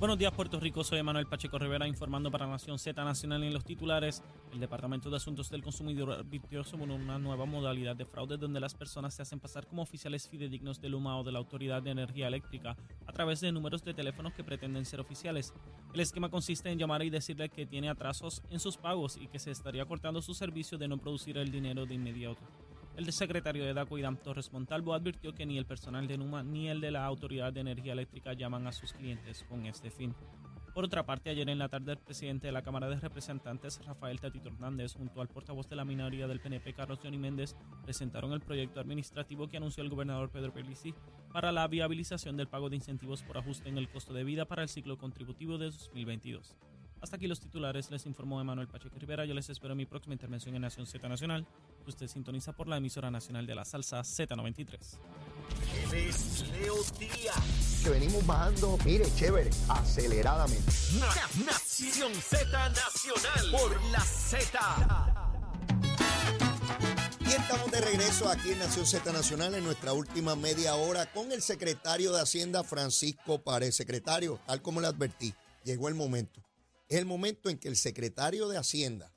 Buenos días, Puerto Rico. Soy Manuel Pacheco Rivera informando para Nación Z Nacional en los titulares. El Departamento de Asuntos del Consumidor advirtió sobre una nueva modalidad de fraude donde las personas se hacen pasar como oficiales fidedignos del UMA o de la Autoridad de Energía Eléctrica a través de números de teléfonos que pretenden ser oficiales. El esquema consiste en llamar y decirle que tiene atrasos en sus pagos y que se estaría cortando su servicio de no producir el dinero de inmediato. El secretario de DACO, Irán Torres Montalvo, advirtió que ni el personal de NUMA ni el de la Autoridad de Energía Eléctrica llaman a sus clientes con este fin. Por otra parte, ayer en la tarde el presidente de la Cámara de Representantes, Rafael Tatito Hernández, junto al portavoz de la minoría del PNP, Carlos Johnny Méndez, presentaron el proyecto administrativo que anunció el gobernador Pedro Pelici para la viabilización del pago de incentivos por ajuste en el costo de vida para el ciclo contributivo de 2022. Hasta aquí los titulares, les informó Emanuel Pacheco Rivera. Yo les espero en mi próxima intervención en Nación Z Nacional, usted sintoniza por la emisora nacional de la salsa Z93. Leo Díaz. Que venimos bajando, mire, chévere, aceleradamente. Nación Z Nacional por la Z. Y estamos de regreso aquí en Nación Z Nacional en nuestra última media hora con el secretario de Hacienda, Francisco Párez. Secretario, tal como le advertí, llegó el momento es el momento en que el secretario de Hacienda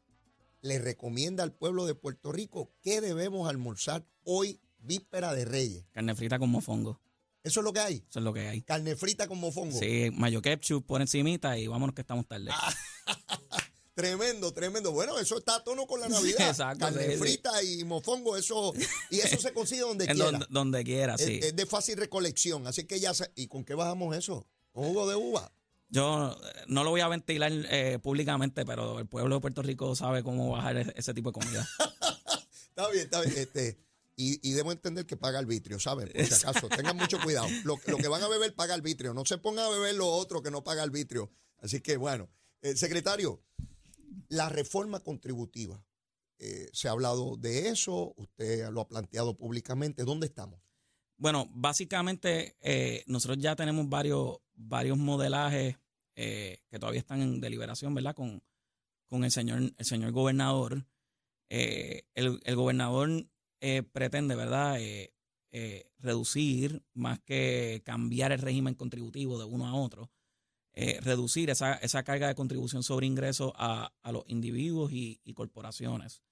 le recomienda al pueblo de Puerto Rico qué debemos almorzar hoy, víspera de Reyes. Carne frita con mofongo. ¿Eso es lo que hay? Eso es lo que hay. Carne frita con mofongo. Sí, mayo ketchup por encimita y vámonos que estamos tarde. tremendo, tremendo. Bueno, eso está a tono con la Navidad. exacto. Carne frita y mofongo, eso y eso se consigue donde quiera. Donde, quiera, sí. Es, de fácil recolección, así que ya ¿y con qué bajamos eso? ¿Con jugo de uva? Yo no lo voy a ventilar eh, públicamente, pero el pueblo de Puerto Rico sabe cómo bajar ese, tipo de comida. está bien, está bien. Este, y, debo entender que paga arbitrio, ¿saben? Por si acaso, tengan mucho cuidado. Lo, que van a beber paga arbitrio. No se pongan a beber lo otro que no paga arbitrio. Así que, bueno, eh, secretario, la reforma contributiva. Eh, se ha hablado de eso, usted lo ha planteado públicamente. ¿Dónde estamos? Bueno, básicamente nosotros ya tenemos varios, varios modelajes eh, que todavía están en deliberación, ¿verdad? Con, con el, señor, el señor gobernador. Eh, el, el, gobernador eh, pretende, ¿verdad? reducir, más que cambiar el régimen contributivo de uno a otro, reducir esa, esa, carga de contribución sobre ingresos a, a los individuos y, corporaciones.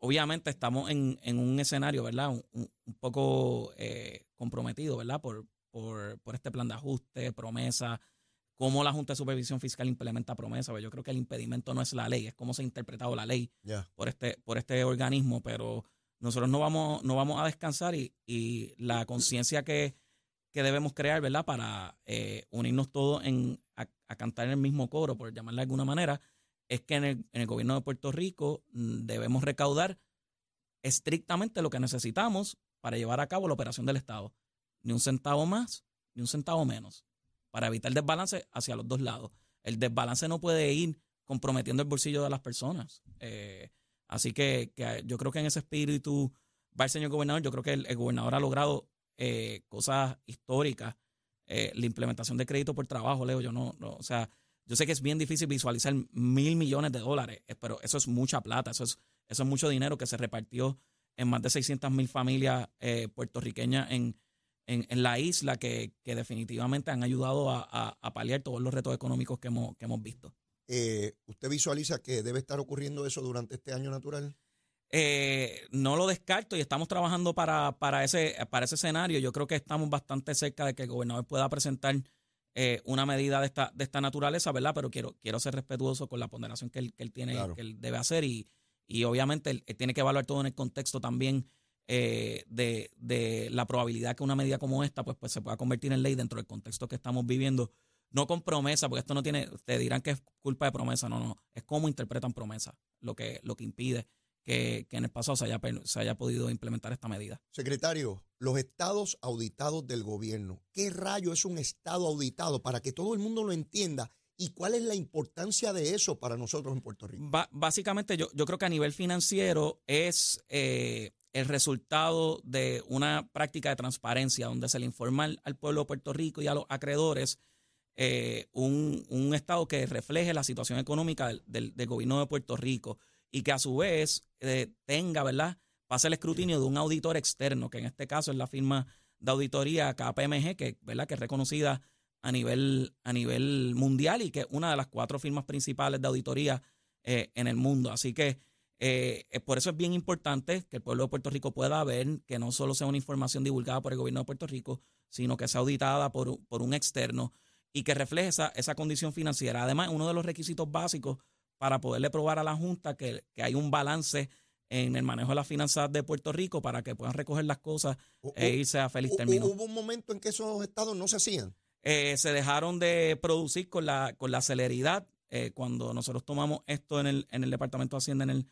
obviamente estamos en, en, un escenario, ¿verdad? Un, un poco comprometido, ¿verdad? Por, por, por, este plan de ajuste, promesa, cómo la Junta de Supervisión Fiscal implementa promesas. Yo creo que el impedimento no es la ley, es cómo se ha interpretado la ley por, este, por este organismo, pero nosotros no vamos, no vamos a descansar y, la conciencia que, debemos crear, ¿verdad? Para eh, unirnos todos en, a, cantar en el mismo coro, por llamarle de alguna manera, es que en el, en el gobierno de Puerto Rico mm, debemos recaudar estrictamente lo que necesitamos para llevar a cabo la operación del Estado. Ni un centavo más, ni un centavo menos para evitar desbalance hacia los dos lados. El desbalance no puede ir comprometiendo el bolsillo de las personas. Eh, así que, yo creo que en ese espíritu va el señor gobernador. Yo creo que el, gobernador ha logrado eh, cosas históricas. Eh, la implementación de crédito por trabajo, Leo, yo no, no, o sea, yo sé que es bien difícil visualizar mil millones de dólares, pero eso es mucha plata, eso es, eso es mucho dinero que se repartió en más de 600 mil familias puertorriqueñas en, en, la isla que, definitivamente han ayudado a, paliar todos los retos económicos que hemos, que hemos visto. Eh, ¿Usted visualiza que debe estar ocurriendo eso durante este año natural? Eh, no lo descarto y estamos trabajando para, para, ese, para ese escenario. Yo creo que estamos bastante cerca de que el gobernador pueda presentar eh, una medida de esta, de esta naturaleza, ¿verdad? Pero quiero, quiero ser respetuoso con la ponderación que él, que él tiene, que él debe hacer y, y obviamente él, tiene que evaluar todo en el contexto también eh, de, la probabilidad que una medida como esta pues, pues se pueda convertir en ley dentro del contexto que estamos viviendo. No con promesa, porque esto no tiene, te dirán que es culpa de promesa, no, no, es cómo interpretan promesa, lo que, lo que impide que, en el pasado se haya, se haya podido implementar esta medida. Secretario, los estados auditados del gobierno, ¿qué rayo es un estado auditado para que todo el mundo lo entienda? ¿Y cuál es la importancia de eso para nosotros en Puerto Rico? básicamente, yo, yo creo que a nivel financiero es eh, el resultado de una práctica de transparencia donde se le informa al, pueblo de Puerto Rico y a los acreedores eh, un, Estado que refleje la situación económica del, gobierno de Puerto Rico y que a su vez eh, tenga, ¿verdad? Pase el escrutinio de un auditor externo, que en este caso es la firma de auditoría KPMG, que, ¿verdad? que es reconocida a nivel, a nivel mundial y que es una de las cuatro firmas principales de auditoría eh, en el mundo. Así que eh, por eso es bien importante que el pueblo de Puerto Rico pueda ver que no solo sea una información divulgada por el gobierno de Puerto Rico, sino que sea auditada por, por un externo y que refleje esa, esa condición financiera. Además, uno de los requisitos básicos para poderle probar a la Junta que, que hay un balance en el manejo de las finanzas de Puerto Rico para que puedan recoger las cosas e irse a feliz término. ¿Hubo un momento en que esos estados no se hacían? Eh, se dejaron de producir con la, con la celeridad. Eh, cuando nosotros tomamos esto en el, en el Departamento de Hacienda en el,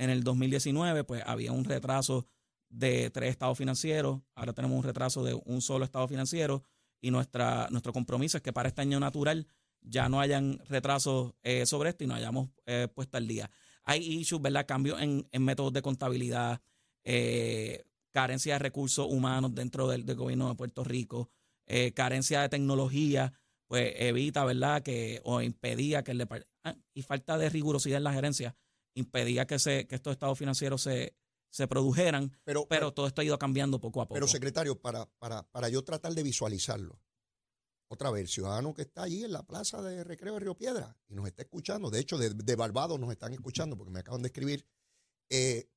en el 2019, pues había un retraso de tres estados financieros. Ahora tenemos un retraso de un solo estado financiero. Y nuestra, nuestro compromiso es que para este año natural ya no hayan retrasos eh, sobre esto y no hayamos puesto al día hay issues, ¿verdad? Cambios en, métodos de contabilidad, eh, carencia de recursos humanos dentro del, gobierno de Puerto Rico, eh, carencia de tecnología, pues evita, ¿verdad? Que, o impedía que el ah, y falta de rigurosidad en la gerencia, impedía que, se, que estos estados financieros se, se produjeran, pero, pero, todo esto ha ido cambiando poco a poco. Pero, secretario, para, para, para yo tratar de visualizarlo, otra vez, el ciudadano que está allí en la plaza de recreo de Río Piedra y nos está escuchando, de hecho de, de Barbados nos están escuchando porque me acaban de escribir, eh,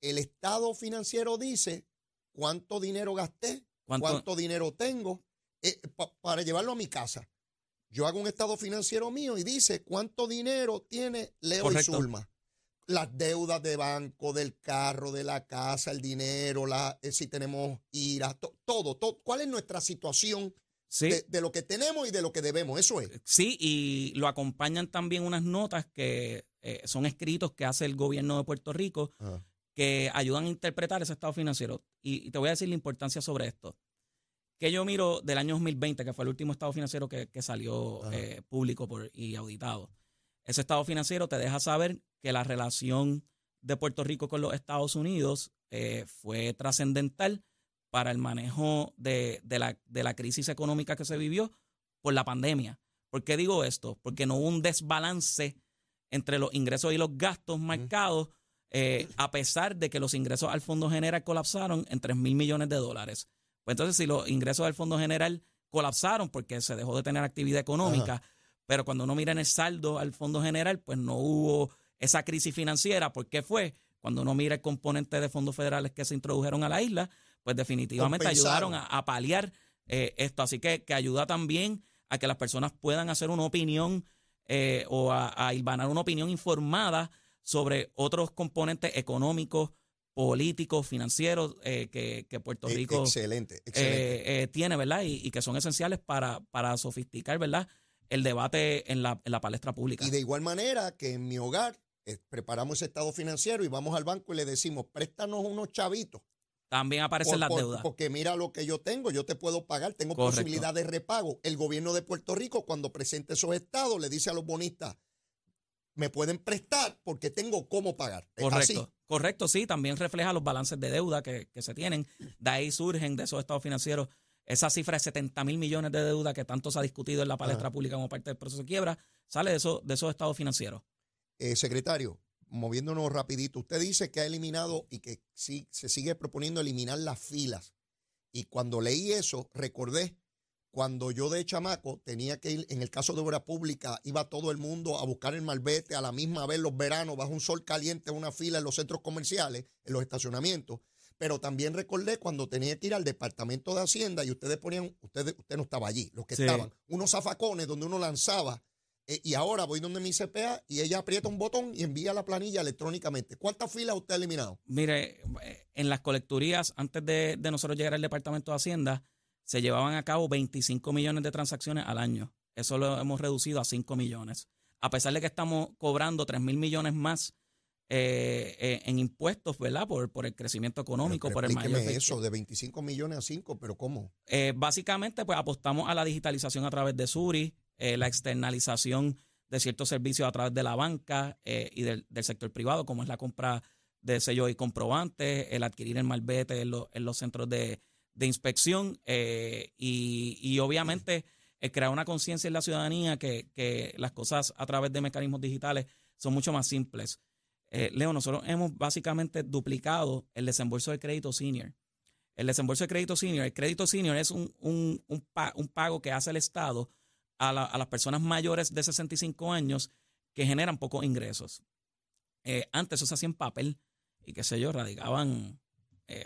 el estado financiero dice cuánto dinero gasté, cuánto, dinero tengo eh, para llevarlo a mi casa. Yo hago un estado financiero mío y dice cuánto dinero tiene Leo y Zulma. Las deudas de banco, del carro, de la casa, el dinero, la, eh, si tenemos ira, todo, todo. ¿Cuál es nuestra situación de, lo que tenemos y de lo que debemos, eso es. Sí, y lo acompañan también unas notas que eh, son escritos que hace el gobierno de Puerto Rico que ayudan a interpretar ese estado financiero. Y, te voy a decir la importancia sobre esto. Que yo miro del año 2020, que fue el último estado financiero que, salió eh, público por, y auditado. Ese estado financiero te deja saber que la relación de Puerto Rico con los Estados Unidos eh, fue trascendental para el manejo de, la, crisis económica que se vivió por la pandemia. ¿Por qué digo esto? Porque no hubo un desbalance entre los ingresos y los gastos marcados, eh, a pesar de que los ingresos al Fondo General colapsaron en 3 mil millones de dólares. Pues entonces, si los ingresos del Fondo General colapsaron porque se dejó de tener actividad económica, pero cuando uno mira en el saldo al Fondo General, pues no hubo esa crisis financiera. ¿Por qué fue? Cuando uno mira el componente de fondos federales que se introdujeron a la isla, pues definitivamente ayudaron a, paliar eh, esto. Así que, que ayuda también a que las personas puedan hacer una opinión eh, o a, a una opinión informada sobre otros componentes económicos, políticos, financieros eh, que, Puerto Rico excelente, tiene, ¿verdad? Y, que son esenciales para, para sofisticar, ¿verdad? El debate en la, en la palestra pública. Y de igual manera que en mi hogar preparamos ese estado financiero y vamos al banco y le decimos, préstanos unos chavitos también aparecen las deudas. Porque mira lo que yo tengo, yo te puedo pagar, tengo posibilidad de repago. El gobierno de Puerto Rico, cuando presente esos estados, le dice a los bonistas, me pueden prestar porque tengo cómo pagar. Correcto. Correcto, sí, también refleja los balances de deuda que, se tienen. De ahí surgen de esos estados financieros esa cifra de 70 mil millones de deuda que tanto se ha discutido en la palestra pública como parte del proceso de quiebra, sale de, eso, de esos estados financieros. Eh, secretario, moviéndonos rapidito, usted dice que ha eliminado y que sí, se sigue proponiendo eliminar las filas. Y cuando leí eso, recordé cuando yo de chamaco tenía que ir, en el caso de obra pública, iba todo el mundo a buscar el malvete a la misma vez los veranos bajo un sol caliente, una fila en los centros comerciales, en los estacionamientos. Pero también recordé cuando tenía que ir al departamento de Hacienda y ustedes ponían, ustedes, usted no estaba allí, los que estaban, unos zafacones donde uno lanzaba eh, y ahora voy donde mi CPA y ella aprieta un botón y envía la planilla electrónicamente. ¿Cuántas filas usted ha eliminado? Mire, eh, en las colecturías, antes de, nosotros llegar al Departamento de Hacienda, se llevaban a cabo 25 millones de transacciones al año. Eso lo hemos reducido a 5 millones. A pesar de que estamos cobrando 3 mil millones más eh, en impuestos, ¿verdad? Por, por el crecimiento económico, por el mayor eso, de 25 millones a 5, pero ¿cómo? básicamente, pues apostamos a la digitalización a través de Suri, eh, la externalización de ciertos servicios a través de la banca eh, y del, sector privado, como es la compra de sellos y comprobantes, el adquirir el malvete en, los centros de, inspección eh, y, obviamente crear una conciencia en la ciudadanía que, las cosas a través de mecanismos digitales son mucho más simples. Leo, nosotros hemos básicamente duplicado el desembolso de crédito senior. el desembolso de crédito senior, el crédito senior es un, un, un, pago que hace el Estado a, a, las personas mayores de 65 años que generan pocos ingresos. Eh, antes eso se hacía en papel y qué sé yo, radicaban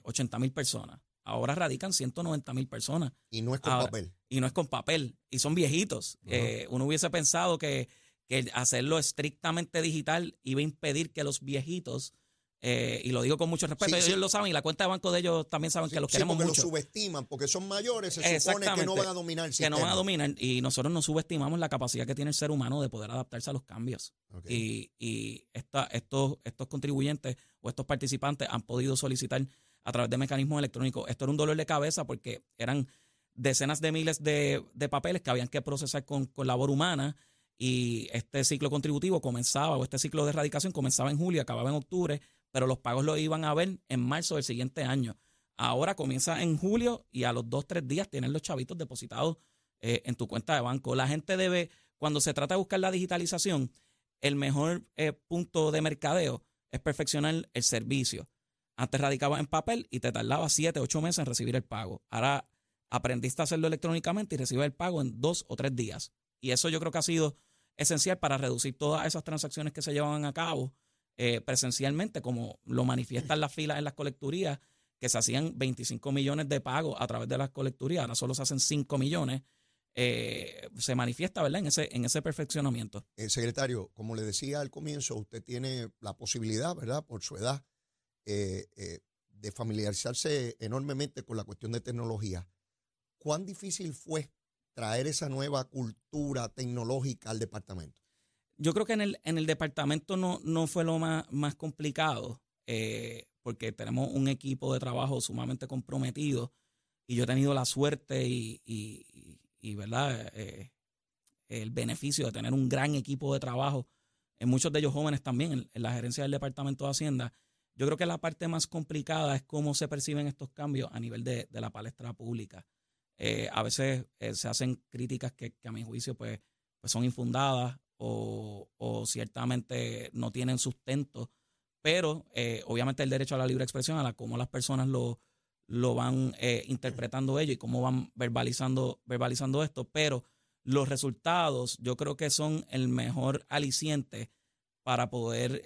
80 mil personas. Ahora radican 190 mil personas. Y no es con papel. Y no es con papel. Y son viejitos. Eh, uno hubiese pensado que, que, hacerlo estrictamente digital iba a impedir que los viejitos, eh, y lo digo con mucho respeto, ellos lo saben y la cuenta de banco de ellos también saben que los queremos porque mucho. los subestiman, porque son mayores, se supone que no van a dominar el Que no van a dominar y nosotros no subestimamos la capacidad que tiene el ser humano de poder adaptarse a los cambios. Y, y esta, estos, estos contribuyentes o estos participantes han podido solicitar a través de mecanismos electrónicos. Esto era un dolor de cabeza porque eran decenas de miles de, papeles que habían que procesar con, labor humana y este ciclo contributivo comenzaba, o este ciclo de erradicación comenzaba en julio, acababa en octubre, pero los pagos lo iban a ver en marzo del siguiente año. Ahora comienza en julio y a los dos, tres días tienen los chavitos depositados eh, en tu cuenta de banco. La gente debe, cuando se trata de buscar la digitalización, el mejor eh, punto de mercadeo es perfeccionar el servicio. Antes radicabas en papel y te tardaba siete, ocho meses en recibir el pago. Ahora aprendiste a hacerlo electrónicamente y recibes el pago en dos o tres días. Y eso yo creo que ha sido esencial para reducir todas esas transacciones que se llevaban a cabo eh, presencialmente, como lo manifiestan las filas en las colecturías, que se hacían 25 millones de pagos a través de las colecturías, ahora solo se hacen 5 millones. Eh, se manifiesta, ¿verdad? En ese, en ese perfeccionamiento. Eh, secretario, como le decía al comienzo, usted tiene la posibilidad, ¿verdad? Por su edad, eh, eh, de familiarizarse enormemente con la cuestión de tecnología. ¿Cuán difícil fue traer esa nueva cultura tecnológica al departamento? Yo creo que en el, en el departamento no, no fue lo más, más complicado, eh, porque tenemos un equipo de trabajo sumamente comprometido y yo he tenido la suerte y, y, ¿verdad? el beneficio de tener un gran equipo de trabajo, en muchos de ellos jóvenes también, en, en la gerencia del Departamento de Hacienda, yo creo que la parte más complicada es cómo se perciben estos cambios a nivel de, la palestra pública. Eh, a veces eh, se hacen críticas que, a mi juicio pues, pues son infundadas o, ciertamente no tienen sustento, pero eh, obviamente el derecho a la libre expresión, a la cómo las personas lo, lo van interpretando ello y cómo van verbalizando, verbalizando esto, pero los resultados yo creo que son el mejor aliciente para poder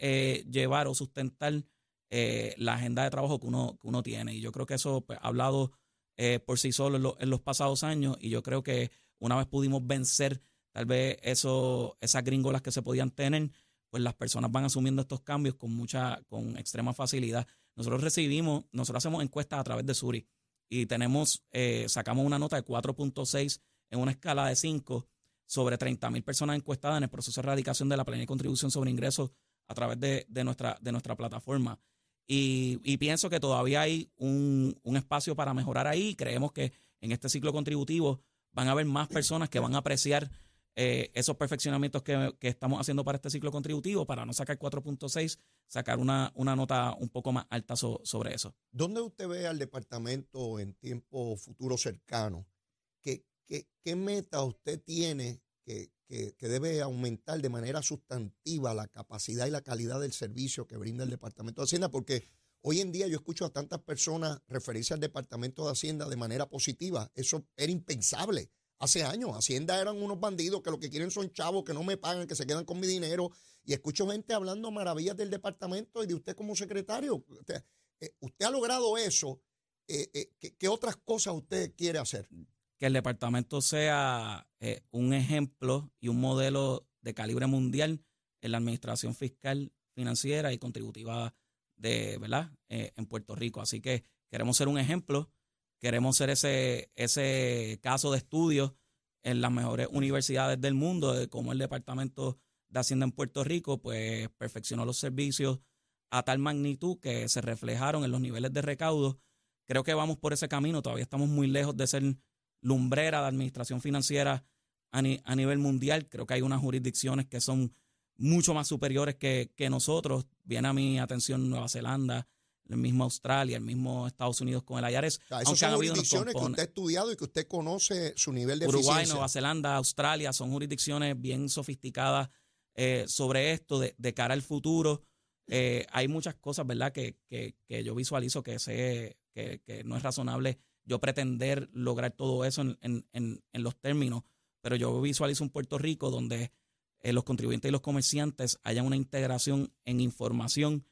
llevar o sustentar eh, la agenda de trabajo que uno, que uno tiene. Y yo creo que eso pues, ha hablado eh, por sí solo en, los pasados años y yo creo que una vez pudimos vencer tal vez eso, esas gringolas que se podían tener, pues las personas van asumiendo estos cambios con mucha, con extrema facilidad. Nosotros recibimos, nosotros hacemos encuestas a través de Suri y tenemos, eh, sacamos una nota de 4.6 en una escala de 5 sobre 30 mil personas encuestadas en el proceso de erradicación de la plena contribución sobre ingresos a través de, de, nuestra, de nuestra plataforma. Y, pienso que todavía hay un, espacio para mejorar ahí. Creemos que en este ciclo contributivo van a haber más personas que van a apreciar eh, esos perfeccionamientos que, estamos haciendo para este ciclo contributivo, para no sacar 4.6, sacar una, una, nota un poco más alta sobre eso. ¿Dónde usted ve al departamento en tiempo futuro cercano? ¿Qué, qué, qué meta usted tiene que, que, debe aumentar de manera sustantiva la capacidad y la calidad del servicio que brinda el Departamento de Hacienda, porque hoy en día yo escucho a tantas personas referirse al Departamento de Hacienda de manera positiva. Eso era impensable. Hace años, Hacienda eran unos bandidos que lo que quieren son chavos que no me pagan, que se quedan con mi dinero. Y escucho gente hablando maravillas del departamento y de usted como secretario. Usted, eh, ha logrado eso. Eh, eh, ¿qué, otras cosas usted quiere hacer? Que el departamento sea eh, un ejemplo y un modelo de calibre mundial en la administración fiscal, financiera y contributiva de, ¿verdad? Eh, en Puerto Rico. Así que queremos ser un ejemplo, queremos ser ese, ese caso de estudio en las mejores universidades del mundo de cómo el Departamento de Hacienda en Puerto Rico pues perfeccionó los servicios a tal magnitud que se reflejaron en los niveles de recaudo. Creo que vamos por ese camino, todavía estamos muy lejos de ser lumbrera de administración financiera a, nivel mundial. Creo que hay unas jurisdicciones que son mucho más superiores que, nosotros. Viene a mi atención Nueva Zelanda, el mismo Australia, el mismo Estados Unidos con el IARES. esas son jurisdicciones que usted ha estudiado y que usted conoce su nivel de Uruguay, Nueva Zelanda, Australia, son jurisdicciones bien sofisticadas eh, sobre esto de, cara al futuro. Eh, hay muchas cosas, ¿verdad?, que, que, yo visualizo que se, que, no es razonable yo pretender lograr todo eso en, los términos, pero yo visualizo un Puerto Rico donde eh, los contribuyentes y los comerciantes hayan una integración en información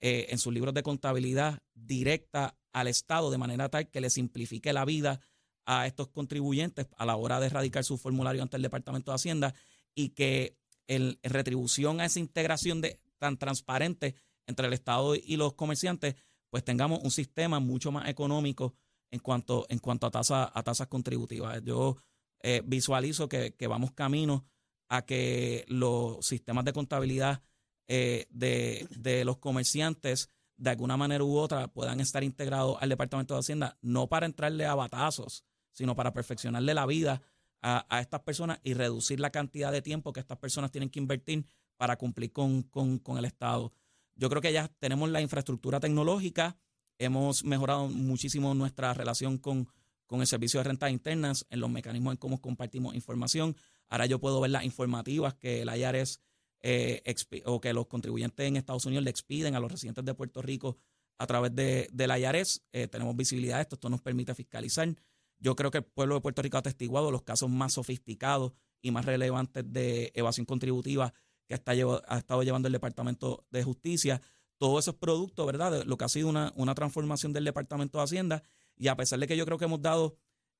eh, en sus libros de contabilidad directa al Estado de manera tal que le simplifique la vida a estos contribuyentes a la hora de erradicar su formulario ante el Departamento de Hacienda y que en retribución a esa integración tan transparente entre el Estado y los comerciantes, pues tengamos un sistema mucho más económico en cuanto, en cuanto a, tasa, a tasas contributivas. Yo eh, visualizo que, vamos camino a que los sistemas de contabilidad eh, de, de, los comerciantes de alguna manera u otra puedan estar integrados al Departamento de Hacienda, no para entrarle a batazos, sino para perfeccionarle la vida a, estas personas y reducir la cantidad de tiempo que estas personas tienen que invertir para cumplir con, el Estado. Yo creo que ya tenemos la infraestructura tecnológica, hemos mejorado muchísimo nuestra relación con, el servicio de rentas internas, en los mecanismos en cómo compartimos información. Ahora yo puedo ver las informativas que el IRS eh, o que los contribuyentes en Estados Unidos le expiden a los residentes de Puerto Rico a través de, la IRS. Eh, tenemos visibilidad de esto, esto nos permite fiscalizar. Yo creo que el pueblo de Puerto Rico ha atestiguado los casos más sofisticados y más relevantes de evasión contributiva que está ha estado llevando el Departamento de Justicia. Todo eso es producto, ¿verdad?, lo que ha sido una, una transformación del Departamento de Hacienda. Y a pesar de que yo creo que hemos dado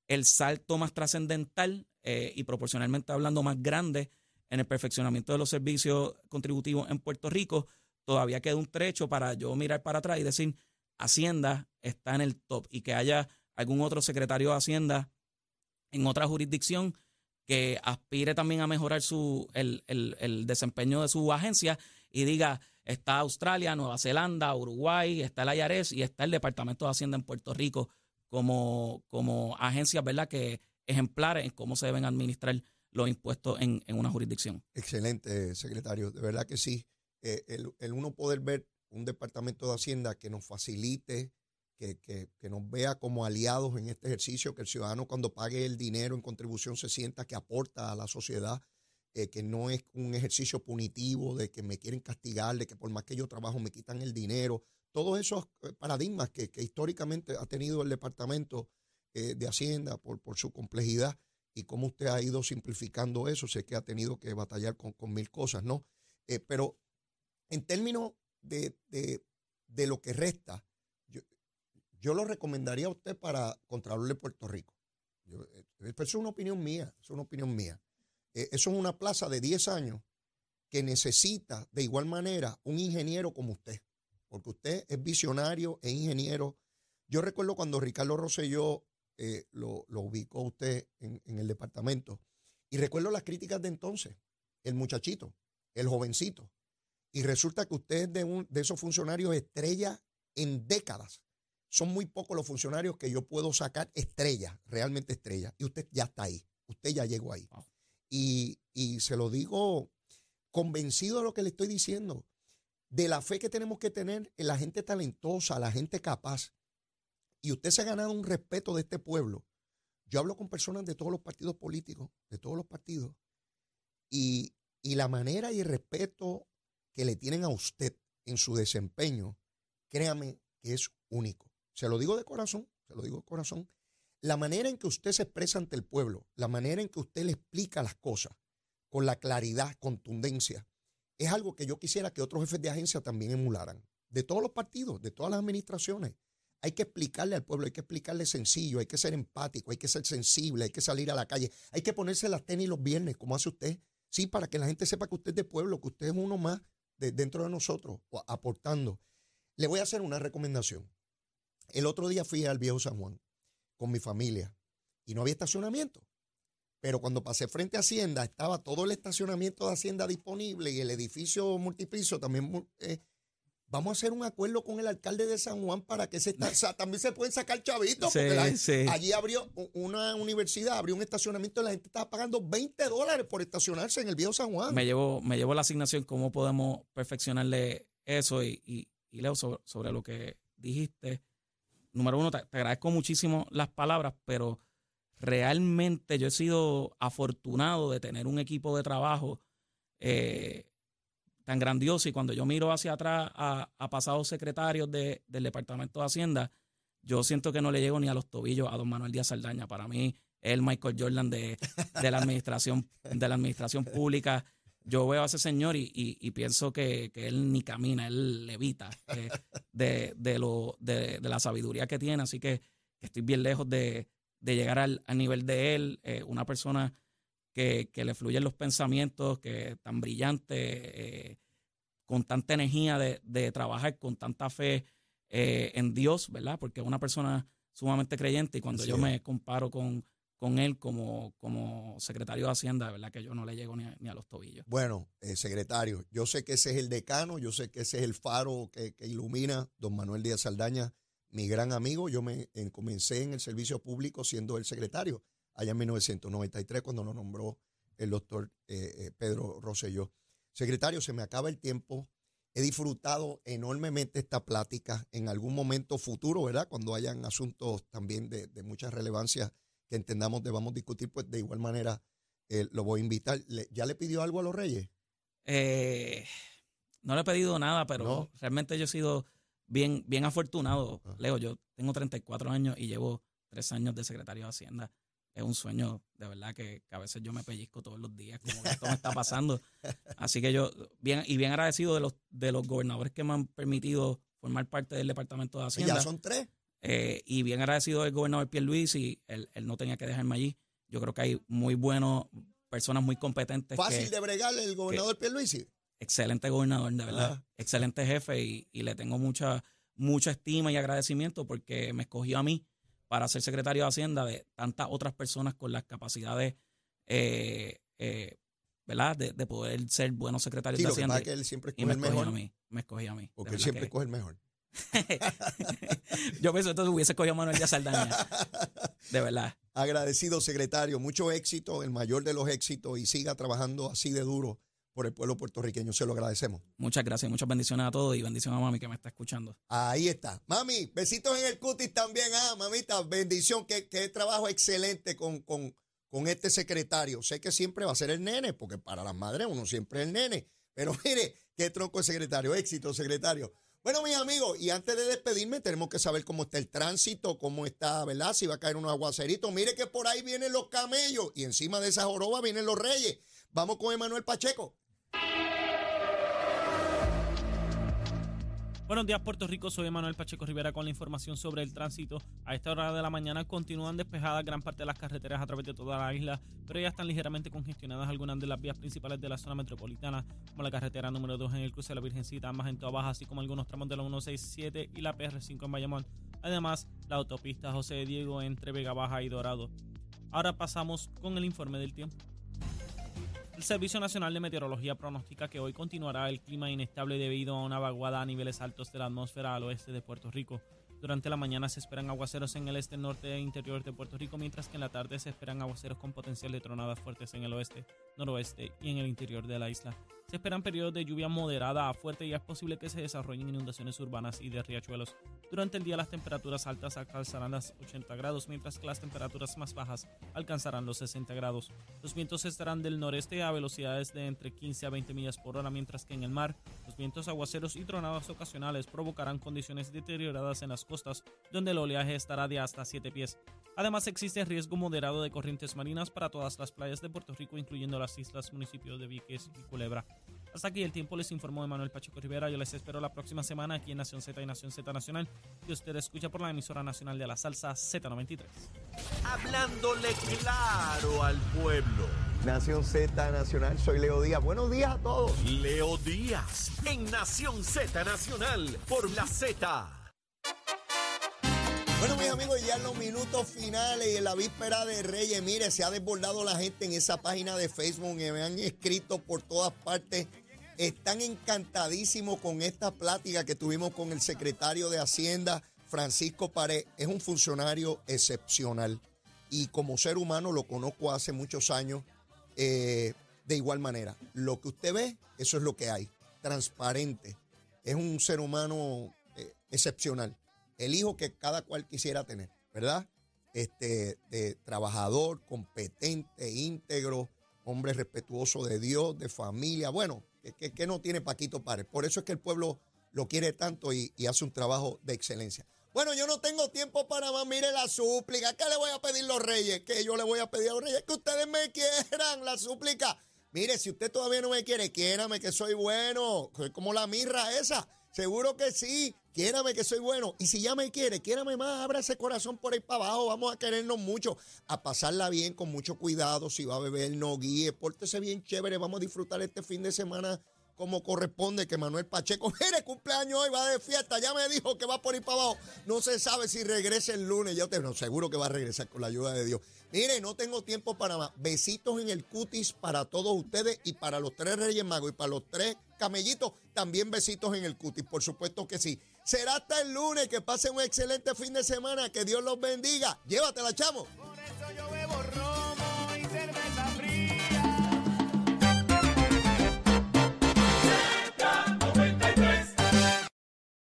el salto más trascendental eh, y proporcionalmente hablando más grande en el perfeccionamiento de los servicios contributivos en Puerto Rico, todavía queda un trecho para yo mirar para atrás y decir, Hacienda está en el top y que haya algún otro secretario de Hacienda en otra jurisdicción que aspire también a mejorar su, el, desempeño de su agencia y diga, está Australia, Nueva Zelanda, Uruguay, está el IARES y está el Departamento de Hacienda en Puerto Rico como, como agencias ¿verdad? que ejemplares en cómo se deben administrar los impuestos en, una jurisdicción. Excelente, secretario. De verdad que sí. Eh, el, el uno poder ver un Departamento de Hacienda que nos facilite que, nos vea como aliados en este ejercicio, que el ciudadano cuando pague el dinero en contribución se sienta que aporta a la sociedad, eh, que no es un ejercicio punitivo de que me quieren castigar, de que por más que yo trabajo me quitan el dinero. Todos esos eh, paradigmas que, históricamente ha tenido el Departamento eh, de Hacienda por, por su complejidad y cómo usted ha ido simplificando eso, sé que ha tenido que batallar con, mil cosas, ¿no? pero en términos de, de lo que resta, yo lo recomendaría a usted para Contralor de Puerto Rico. Eh, eso es una opinión mía, es una opinión mía. Eh, eso es una plaza de 10 años que necesita de igual manera un ingeniero como usted, porque usted es visionario, e ingeniero. Yo recuerdo cuando Ricardo Rosselló eh, lo, ubicó usted en, el departamento, y recuerdo las críticas de entonces, el muchachito, el jovencito, y resulta que usted es de, un, de esos funcionarios estrella en décadas son muy pocos los funcionarios que yo puedo sacar estrella, realmente estrella. Y usted ya está ahí. Usted ya llegó ahí. Y, se lo digo convencido de lo que le estoy diciendo. De la fe que tenemos que tener en la gente talentosa, la gente capaz. Y usted se ha ganado un respeto de este pueblo. Yo hablo con personas de todos los partidos políticos, de todos los partidos. Y, y la manera y el respeto que le tienen a usted en su desempeño, créame que es único. Se lo digo de corazón, se lo digo de corazón. La manera en que usted se expresa ante el pueblo, la manera en que usted le explica las cosas con la claridad, contundencia, es algo que yo quisiera que otros jefes de agencia también emularan. De todos los partidos, de todas las administraciones. Hay que explicarle al pueblo, hay que explicarle sencillo, hay que ser empático, hay que ser sensible, hay que salir a la calle, hay que ponerse las tenis los viernes, como hace usted. Sí, para que la gente sepa que usted es de pueblo, que usted es uno más de, dentro de nosotros, aportando. Le voy a hacer una recomendación. El otro día fui al viejo San Juan con mi familia y no había estacionamiento. Pero cuando pasé frente a Hacienda, estaba todo el estacionamiento de Hacienda disponible y el edificio multipiso también. Eh, vamos a hacer un acuerdo con el alcalde de San Juan para que se también se pueden sacar chavitos. porque allí abrió una universidad, abrió un estacionamiento y la gente estaba pagando 20 dólares por estacionarse en el viejo San Juan. Me llevó, me llevó la asignación cómo podemos perfeccionarle eso y, y, leo sobre lo que dijiste número uno, te, agradezco muchísimo las palabras, pero realmente yo he sido afortunado de tener un equipo de trabajo eh, tan grandioso y cuando yo miro hacia atrás a, pasados secretarios del Departamento de Hacienda, yo siento que no le llego ni a los tobillos a don Manuel Díaz Saldaña. Para mí es el Michael Jordan de, de la administración de la administración pública. Yo veo a ese señor y, y- y pienso que, que él ni camina, él levita eh, de, de, lo, de, de la sabiduría que tiene. Así que, estoy bien lejos de, de llegar al, al nivel de él. eh, una persona que, que le fluyen los pensamientos, que es tan brillante, eh, con tanta energía de, de trabajar, con tanta fe en Dios, ¿verdad? Porque es una persona sumamente creyente y cuando yo me comparo con, con él como, como secretario de Hacienda, ¿verdad? Que yo no le llego ni a, los tobillos. Bueno, eh, secretario, yo sé que ese es el decano, yo sé que ese es el faro que, que ilumina don Manuel Díaz Saldaña, mi gran amigo. Yo me en- comencé en el servicio público siendo el secretario allá en 1993 cuando lo nombró el doctor eh, eh, Pedro Rosselló. Secretario, se me acaba el tiempo. He disfrutado enormemente esta plática en algún momento futuro, ¿verdad? Cuando hayan asuntos también de, de mucha relevancia que entendamos debamos discutir, pues de igual manera eh, lo voy a invitar. Le- ¿Ya le pidió algo a los reyes? Eh, no le he pedido nada, pero No. realmente yo he sido bien, bien afortunado. Ah. Leo, yo tengo 34 años y llevo tres años de secretario de Hacienda. Es un sueño, de verdad, que, que a veces yo me pellizco todos los días, como que esto me está pasando. Así que yo, bien, y bien agradecido de los, de los gobernadores que me han permitido formar parte del Departamento de Y Hacienda. ya son tres. Eh, y bien agradecido del gobernador Pierluisi, él, él no tenía que dejarme allí. Yo creo que hay muy buenos, personas muy competentes. Fácil que, de bregar el gobernador Pierluisi. excelente gobernador, de verdad. Ajá. Excelente jefe y, y le tengo mucha, mucha estima y agradecimiento porque me escogió a mí para ser secretario de Hacienda de tantas otras personas con las capacidades, eh, eh, ¿verdad? De, de poder ser buenos secretarios Sí, de lo que Hacienda. pasa es que él siempre y escoge me el mejor. a mí. Me escogió a mí. Porque él siempre que- escoge el mejor. Yo pienso entonces hubiese escogido a Manuel Díaz Saldaña. De verdad. Agradecido, secretario. Mucho éxito, el mayor de los éxitos, y siga trabajando así de duro por el pueblo puertorriqueño. Se lo agradecemos. Muchas gracias, muchas bendiciones a todos y bendiciones a mami que me está escuchando. Ahí está. Mami, besitos en el cutis también. Ah, mamita, bendición. Qué, qué trabajo excelente con, con, con este secretario. Sé que siempre va a ser el nene, porque para las madres uno siempre es el nene. Pero mire, qué tronco de secretario. Éxito, secretario. Bueno, mis amigos, y antes de despedirme, tenemos que saber cómo está el tránsito, cómo está, ¿verdad? Si va a caer unos aguaceritos. Mire que por ahí vienen los camellos y encima de esas jorobas vienen los reyes. Vamos con Emanuel Pacheco. Buenos días, Puerto Rico. Soy Manuel Pacheco Rivera con la información sobre el tránsito. A esta hora de la mañana continúan despejadas gran parte de las carreteras a través de toda la isla, pero ya están ligeramente congestionadas algunas de las vías principales de la zona metropolitana, como la carretera número 2 en el cruce de la Virgencita, más en toda baja, así como algunos tramos de la 167 y la PR5 en Bayamón. Además, la autopista José Diego entre Vega Baja y Dorado. Ahora pasamos con el informe del tiempo. El Servicio Nacional de Meteorología pronostica que hoy continuará el clima inestable debido a una vaguada a niveles altos de la atmósfera al oeste de Puerto Rico. Durante la mañana se esperan aguaceros en el este, norte e interior de Puerto Rico, mientras que en la tarde se esperan aguaceros con potencial de tronadas fuertes en el oeste, noroeste y en el interior de la isla. Se esperan periodos de lluvia moderada a fuerte y es posible que se desarrollen inundaciones urbanas y de riachuelos. Durante el día las temperaturas altas alcanzarán las 80 grados, mientras que las temperaturas más bajas alcanzarán los 60 grados. Los vientos estarán del noreste a velocidades de entre 15 a 20 millas por hora, mientras que en el mar los vientos aguaceros y tronadas ocasionales provocarán condiciones deterioradas en las costas, donde el oleaje estará de hasta 7 pies. Además existe riesgo moderado de corrientes marinas para todas las playas de Puerto Rico, incluyendo las islas municipios de Vieques y Culebra. Hasta aquí el tiempo les informó Emanuel Pacheco Rivera. Yo les espero la próxima semana aquí en Nación Z y Nación Z Nacional, que usted escucha por la emisora nacional de la salsa Z93. Hablándole claro al pueblo. Nación Z Nacional, soy Leo Díaz. Buenos días a todos. Leo Díaz en Nación Z Nacional por la Z. Bueno, mis amigos, ya en los minutos finales y en la víspera de Reyes, mire, se ha desbordado la gente en esa página de Facebook me han escrito por todas partes. Están encantadísimos con esta plática que tuvimos con el secretario de Hacienda, Francisco Pared. Es un funcionario excepcional y como ser humano lo conozco hace muchos años. eh, de igual manera, lo que usted ve, eso es lo que hay. Transparente. Es un ser humano eh, excepcional el hijo que cada cual quisiera tener, ¿verdad? Este, de trabajador, competente, íntegro, hombre respetuoso de Dios, de familia, bueno, que, no tiene Paquito Párez. Por eso es que el pueblo lo quiere tanto y, hace un trabajo de excelencia. Bueno, yo no tengo tiempo para más. Mire la súplica. ¿Qué le voy a pedir los reyes? Que yo le voy a pedir a los reyes que ustedes me quieran. La súplica. Mire, si usted todavía no me quiere, quiérame que soy bueno. Soy como la mirra esa. Seguro que sí. Quiérame que soy bueno. Y si ya me quiere, quiérame más. Abra ese corazón por ahí para abajo. Vamos a querernos mucho. A pasarla bien, con mucho cuidado. Si va a beber, no guíe. Pórtese bien chévere. Vamos a disfrutar este fin de semana como corresponde que Manuel Pacheco, mire, cumpleaños hoy, va de fiesta, ya me dijo que va por ir para abajo. No se sabe si regresa el lunes, yo te no, seguro que va a regresar con la ayuda de Dios. Mire, no tengo tiempo para más. Besitos en el cutis para todos ustedes y para los tres Reyes Magos y para los tres camellitos, también besitos en el cutis, por supuesto que sí. Será hasta el lunes, que pasen un excelente fin de semana, que Dios los bendiga. Llévatela, chamo.